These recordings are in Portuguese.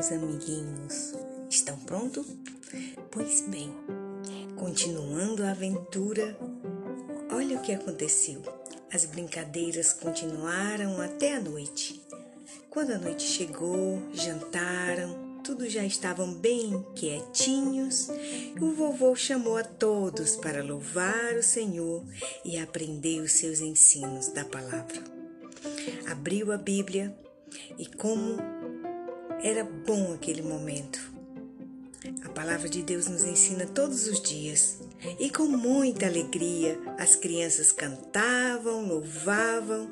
meus amiguinhos? Estão prontos? Pois bem, continuando a aventura, olha o que aconteceu. As brincadeiras continuaram até a noite. Quando a noite chegou, jantaram, tudo já estavam bem quietinhos. O vovô chamou a todos para louvar o Senhor e aprender os seus ensinos da palavra. Abriu a Bíblia e como era bom aquele momento. A palavra de Deus nos ensina todos os dias. E com muita alegria as crianças cantavam, louvavam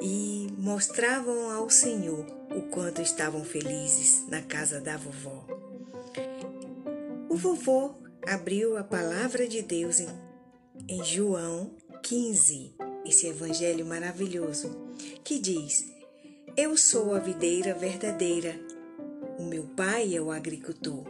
e mostravam ao Senhor o quanto estavam felizes na casa da vovó. O vovô abriu a palavra de Deus em, em João 15, esse evangelho maravilhoso, que diz: Eu sou a videira verdadeira o meu pai é o agricultor.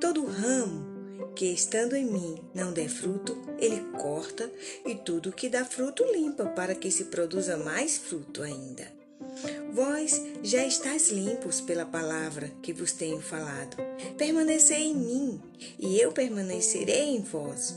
Todo ramo que estando em mim não der fruto, ele corta, e tudo que dá fruto limpa, para que se produza mais fruto ainda. Vós já estáis limpos pela palavra que vos tenho falado. Permanecei em mim, e eu permanecerei em vós.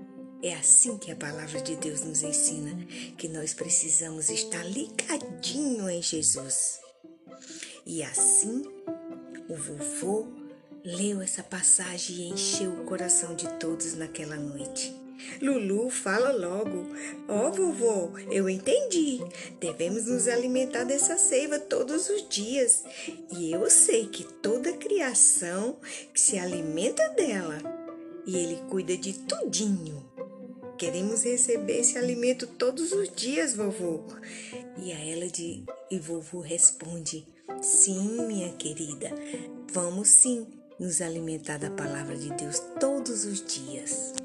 É assim que a palavra de Deus nos ensina que nós precisamos estar ligadinho em Jesus. E assim, o vovô leu essa passagem e encheu o coração de todos naquela noite. Lulu, fala logo. Ó oh, vovô, eu entendi. Devemos nos alimentar dessa seiva todos os dias. E eu sei que toda criação se alimenta dela. E ele cuida de tudinho. Queremos receber esse alimento todos os dias, vovô. E a ela de e vovô responde: Sim, minha querida, vamos sim nos alimentar da palavra de Deus todos os dias.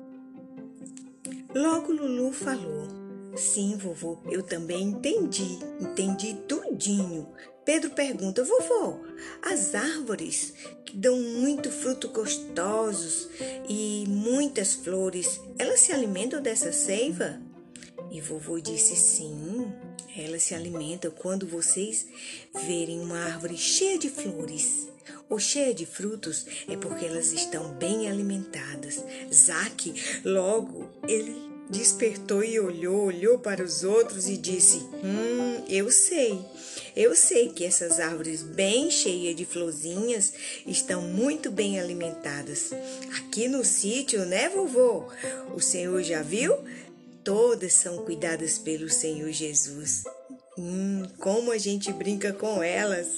Logo Lulu falou: Sim, vovô, eu também entendi, entendi tudinho. Pedro pergunta: Vovô, as árvores que dão muito fruto gostosos e muitas flores, elas se alimentam dessa seiva? E vovô disse: Sim, elas se alimentam quando vocês verem uma árvore cheia de flores ou cheia de frutos, é porque elas estão bem alimentadas. Zaque, logo, ele despertou e olhou, olhou para os outros e disse: Hum, eu sei. Eu sei que essas árvores bem cheias de florzinhas estão muito bem alimentadas. Aqui no sítio, né, vovô? O senhor já viu? Todas são cuidadas pelo Senhor Jesus. Hum, como a gente brinca com elas.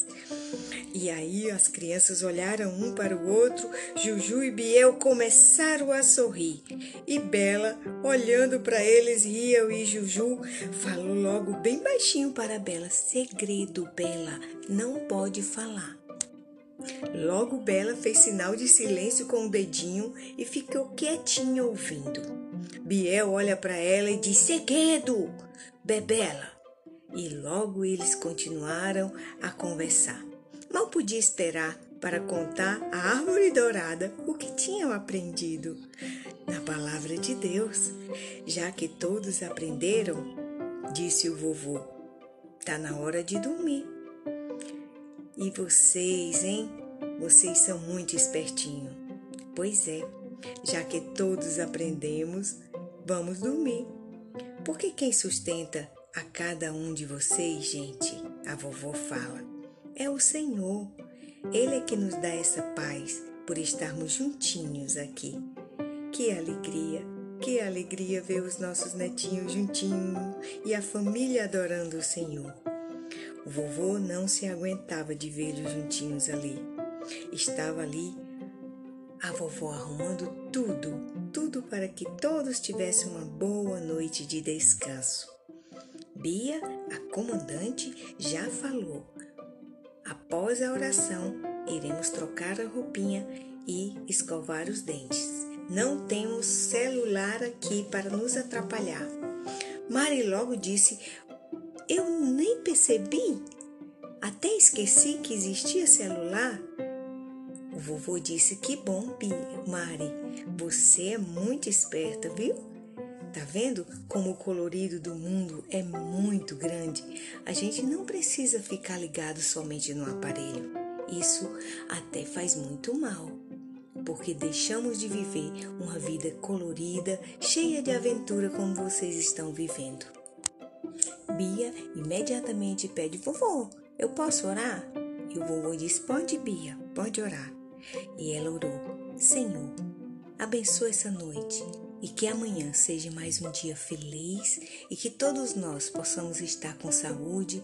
E aí as crianças olharam um para o outro, Juju e Biel começaram a sorrir. E Bela, olhando para eles, riu e Juju falou logo bem baixinho para Bela: Segredo, Bela, não pode falar. Logo Bela fez sinal de silêncio com o dedinho e ficou quietinha ouvindo. Biel olha para ela e diz: Segredo, Bebela. E logo eles continuaram a conversar. Mal podia esperar para contar à árvore dourada o que tinham aprendido na palavra de Deus. Já que todos aprenderam, disse o vovô, tá na hora de dormir. E vocês, hein? Vocês são muito espertinhos. Pois é, já que todos aprendemos, vamos dormir. Porque quem sustenta a cada um de vocês, gente, a vovó fala, é o Senhor. Ele é que nos dá essa paz por estarmos juntinhos aqui. Que alegria, que alegria ver os nossos netinhos juntinhos e a família adorando o Senhor. O vovô não se aguentava de vê-los juntinhos ali. Estava ali a vovó arrumando tudo, tudo para que todos tivessem uma boa noite de descanso. Bia, a comandante, já falou Após a oração, iremos trocar a roupinha e escovar os dentes. Não temos celular aqui para nos atrapalhar. Mari logo disse: Eu nem percebi. Até esqueci que existia celular. O vovô disse: Que bom, Mari. Você é muito esperta, viu? Tá vendo como o colorido do mundo é muito grande? A gente não precisa ficar ligado somente no aparelho. Isso até faz muito mal, porque deixamos de viver uma vida colorida, cheia de aventura como vocês estão vivendo. Bia imediatamente pede: Vovô, eu posso orar? E o vovô diz: Pode, Bia, pode orar. E ela orou: Senhor, abençoa essa noite e que amanhã seja mais um dia feliz e que todos nós possamos estar com saúde,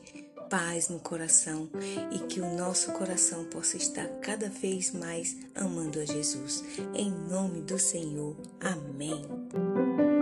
paz no coração e que o nosso coração possa estar cada vez mais amando a Jesus. Em nome do Senhor. Amém.